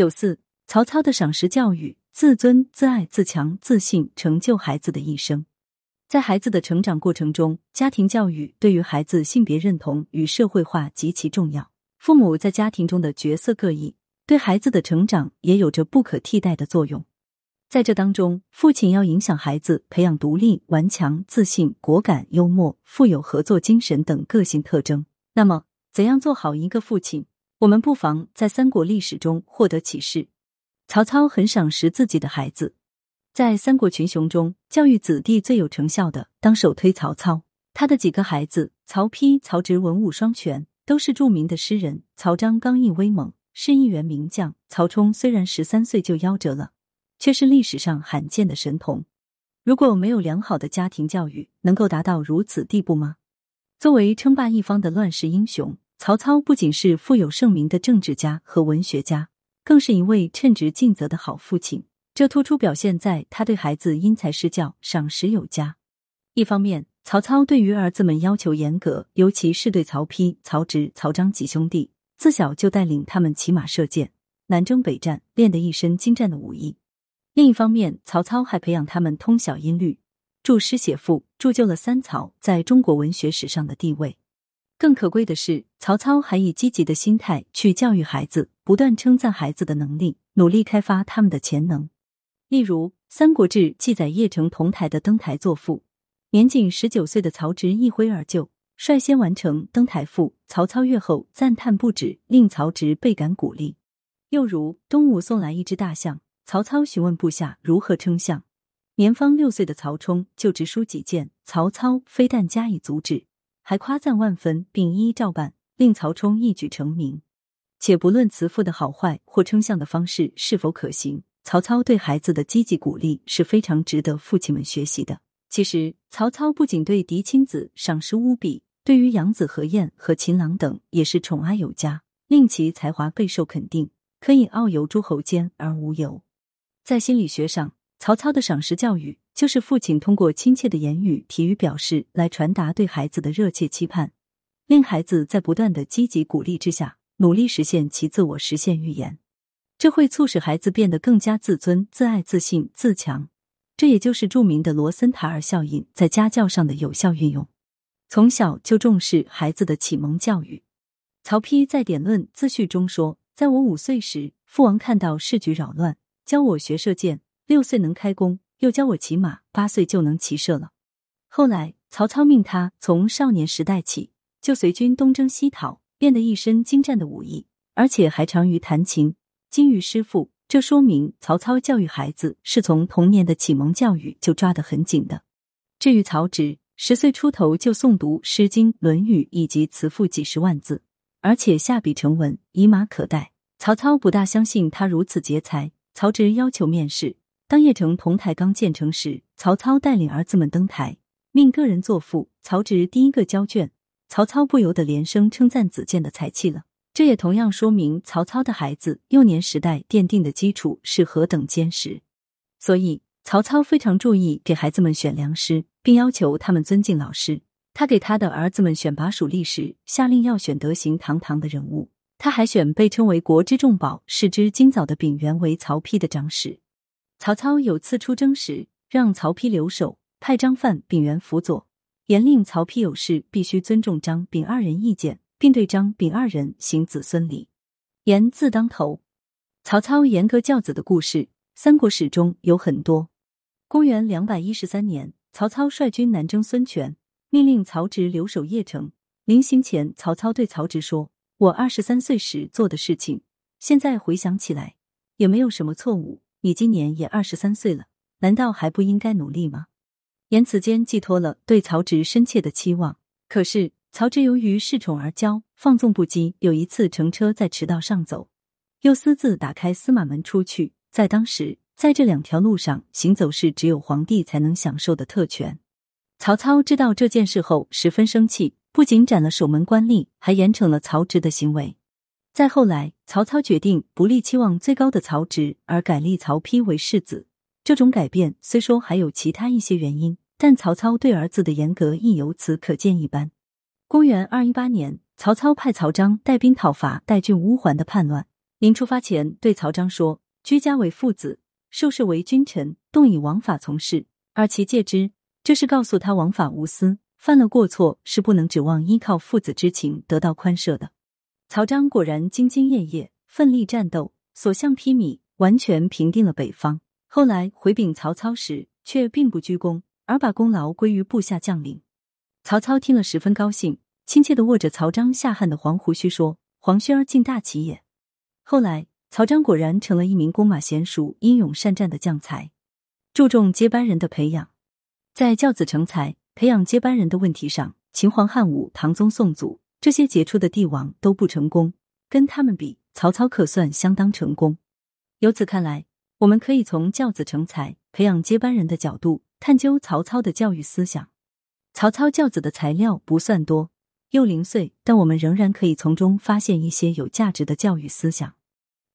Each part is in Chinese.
九四，曹操的赏识教育，自尊、自爱、自强、自信，成就孩子的一生。在孩子的成长过程中，家庭教育对于孩子性别认同与社会化极其重要。父母在家庭中的角色各异，对孩子的成长也有着不可替代的作用。在这当中，父亲要影响孩子，培养独立、顽强、自信、果敢、幽默、富有合作精神等个性特征。那么，怎样做好一个父亲？我们不妨在三国历史中获得启示。曹操很赏识自己的孩子，在三国群雄中，教育子弟最有成效的，当首推曹操。他的几个孩子曹丕、曹植文武双全，都是著名的诗人。曹彰刚毅威猛，是一员名将。曹冲虽然十三岁就夭折了，却是历史上罕见的神童。如果没有良好的家庭教育，能够达到如此地步吗？作为称霸一方的乱世英雄，曹操不仅是富有盛名的政治家和文学家。更是一位称职尽责的好父亲，这突出表现在他对孩子因材施教、赏识有加。一方面，曹操对于儿子们要求严格，尤其是对曹丕、曹植、曹彰几兄弟，自小就带领他们骑马射箭、南征北战，练得一身精湛的武艺。另一方面，曹操还培养他们通晓音律、著诗写赋，铸就了三曹在中国文学史上的地位。更可贵的是，曹操还以积极的心态去教育孩子，不断称赞孩子的能力，努力开发他们的潜能。例如，《三国志》记载邺城同台的登台作赋，年仅十九岁的曹植一挥而就，率先完成登台赋。曹操阅后赞叹不止，令曹植倍感鼓励。又如，东吴送来一只大象，曹操询问部下如何称象，年方六岁的曹冲就直书己见，曹操非但加以阻止。还夸赞万分，并一一照办，令曹冲一举成名。且不论慈父的好坏或称象的方式是否可行，曹操对孩子的积极鼓励是非常值得父亲们学习的。其实，曹操不仅对嫡亲子赏识无比，对于养子何晏和秦朗等也是宠爱有加，令其才华备受肯定，可以遨游诸侯间而无尤。在心理学上，曹操的赏识教育。就是父亲通过亲切的言语、体语表示来传达对孩子的热切期盼，令孩子在不断的积极鼓励之下，努力实现其自我实现预言。这会促使孩子变得更加自尊、自爱、自信、自强。这也就是著名的罗森塔尔效应在家教上的有效运用。从小就重视孩子的启蒙教育。曹丕在《典论自序》中说：“在我五岁时，父王看到市局扰乱，教我学射箭；六岁能开弓。”又教我骑马，八岁就能骑射了。后来曹操命他从少年时代起就随军东征西讨，练得一身精湛的武艺，而且还长于弹琴，精于诗赋。这说明曹操教育孩子是从童年的启蒙教育就抓得很紧的。至于曹植，十岁出头就诵读《诗经》《论语》以及词赋几十万字，而且下笔成文，以马可待。曹操不大相信他如此杰才，曹植要求面试。当邺城同台刚建成时，曹操带领儿子们登台，命个人作赋。曹植第一个交卷，曹操不由得连声称赞子建的才气了。这也同样说明曹操的孩子幼年时代奠定的基础是何等坚实。所以，曹操非常注意给孩子们选良师，并要求他们尊敬老师。他给他的儿子们选拔属吏时，下令要选德行堂堂的人物。他还选被称为国之重宝、世之今早的秉元为曹丕的长史。曹操有次出征时，让曹丕留守，派张范、丙元辅佐，严令曹丕有事必须尊重张、丙二人意见，并对张、丙二人行子孙礼，言字当头。曹操严格教子的故事，三国史中有很多。公元两百一十三年，曹操率军南征孙权，命令曹植留守邺城。临行前，曹操对曹植说：“我二十三岁时做的事情，现在回想起来，也没有什么错误。”你今年也二十三岁了，难道还不应该努力吗？言辞间寄托了对曹植深切的期望。可是曹植由于恃宠而骄，放纵不羁。有一次乘车在驰道上走，又私自打开司马门出去。在当时，在这两条路上行走是只有皇帝才能享受的特权。曹操知道这件事后，十分生气，不仅斩了守门官吏，还严惩了曹植的行为。再后来，曹操决定不立期望最高的曹植，而改立曹丕为世子。这种改变虽说还有其他一些原因，但曹操对儿子的严格亦由此可见一斑。公元二一八年，曹操派曹彰带兵讨伐代郡乌桓的叛乱，临出发前对曹彰说：“居家为父子，受事为君臣，动以王法从事，而其戒之。”这是告诉他王法无私，犯了过错是不能指望依靠父子之情得到宽赦的。曹彰果然兢兢业业，奋力战斗，所向披靡，完全平定了北方。后来回禀曹操时，却并不居功，而把功劳归于部下将领。曹操听了十分高兴，亲切的握着曹彰下汉的黄胡须说：“黄须儿竟大奇也。”后来，曹彰果然成了一名弓马娴熟、英勇善战的将才。注重接班人的培养，在教子成才、培养接班人的问题上，秦皇汉武、唐宗宋祖这些杰出的帝王都不成功，跟他们比，曹操可算相当成功。由此看来，我们可以从教子成才、培养接班人的角度探究曹操的教育思想。曹操教子的材料不算多，又零碎，但我们仍然可以从中发现一些有价值的教育思想。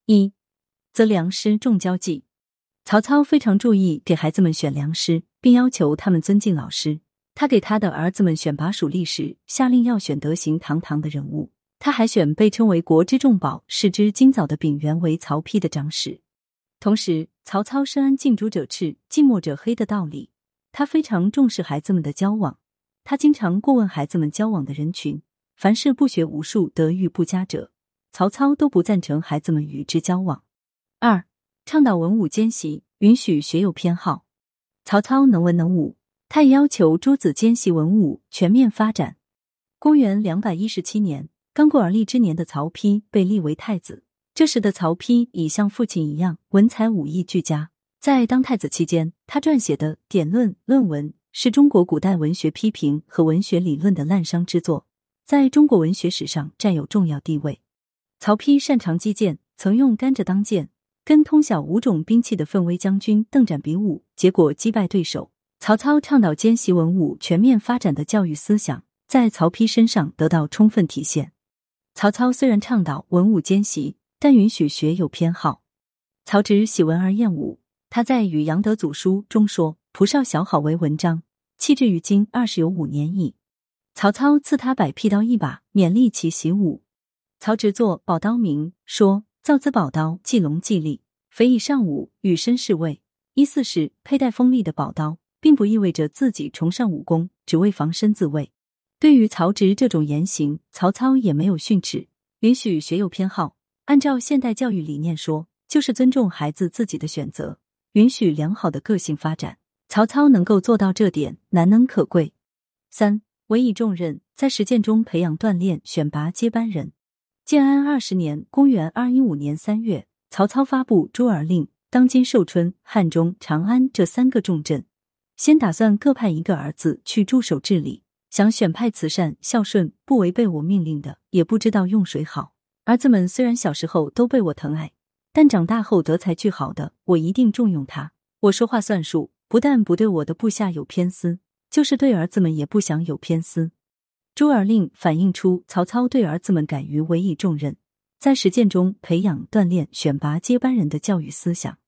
一择良师重交际，曹操非常注意给孩子们选良师，并要求他们尊敬老师。他给他的儿子们选拔属吏时，下令要选德行堂堂的人物。他还选被称为国之重宝、世之金枣的丙元为曹丕的长史。同时，曹操深谙近朱者赤、近墨者黑的道理。他非常重视孩子们的交往，他经常过问孩子们交往的人群，凡是不学无术、德育不佳者。曹操都不赞成孩子们与之交往。二，倡导文武兼习，允许学有偏好。曹操能文能武，他也要求诸子兼习文武，全面发展。公元两百一十七年，刚过而立之年的曹丕被立为太子。这时的曹丕已像父亲一样，文才武艺俱佳。在当太子期间，他撰写的《典论》论文是中国古代文学批评和文学理论的滥觞之作，在中国文学史上占有重要地位。曹丕擅长击剑，曾用甘蔗当剑，跟通晓五种兵器的奋威将军邓展比武，结果击败对手。曹操倡导兼习文武、全面发展的教育思想，在曹丕身上得到充分体现。曹操虽然倡导文武兼习，但允许学有偏好。曹植喜文而厌武，他在《与杨德祖书》中说：“仆少小好为文章，弃之于今二十有五年矣。”曹操赐他百辟刀一把，勉励其习武。曹植作《宝刀铭》说：“造兹宝刀，既龙既利，匪以上武，与身侍卫。”意思是佩戴锋利的宝刀，并不意味着自己崇尚武功，只为防身自卫。对于曹植这种言行，曹操也没有训斥，允许学有偏好。按照现代教育理念说，就是尊重孩子自己的选择，允许良好的个性发展。曹操能够做到这点，难能可贵。三，委以重任，在实践中培养锻炼、选拔接班人。建安二十年（公元二一五年三月），曹操发布诸儿令，当今寿春、汉中、长安这三个重镇，先打算各派一个儿子去驻守治理，想选派慈善、孝顺、不违背我命令的，也不知道用谁好。儿子们虽然小时候都被我疼爱，但长大后德才俱好的，我一定重用他。我说话算数，不但不对我的部下有偏私，就是对儿子们也不想有偏私。朱儿令反映出曹操对儿子们敢于委以重任，在实践中培养、锻炼、选拔接班人的教育思想。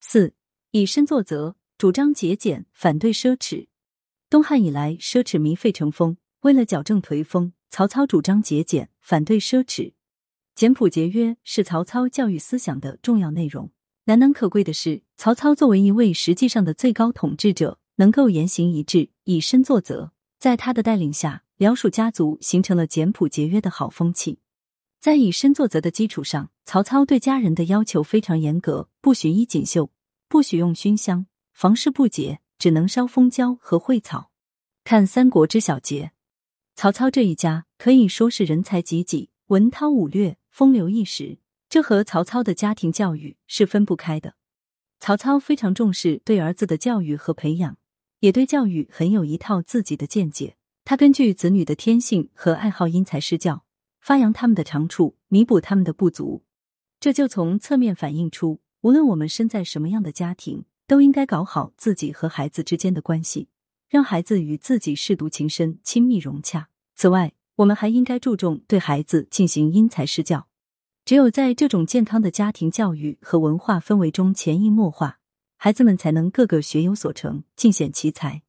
四以身作则，主张节俭，反对奢侈。东汉以来，奢侈糜费成风。为了矫正颓风，曹操主张节俭，反对奢侈。简朴节约是曹操教育思想的重要内容。难能可贵的是，曹操作为一位实际上的最高统治者，能够言行一致，以身作则。在他的带领下。辽蜀家族形成了简朴节约的好风气，在以身作则的基础上，曹操对家人的要求非常严格：不许衣锦绣，不许用熏香，房事不洁，只能烧蜂胶和蕙草。看《三国之小节》，曹操这一家可以说是人才济济，文韬武略，风流一时。这和曹操的家庭教育是分不开的。曹操非常重视对儿子的教育和培养，也对教育很有一套自己的见解。他根据子女的天性和爱好因材施教，发扬他们的长处，弥补他们的不足。这就从侧面反映出，无论我们身在什么样的家庭，都应该搞好自己和孩子之间的关系，让孩子与自己舐犊情深、亲密融洽。此外，我们还应该注重对孩子进行因材施教。只有在这种健康的家庭教育和文化氛围中潜移默化，孩子们才能个个学有所成，尽显其才。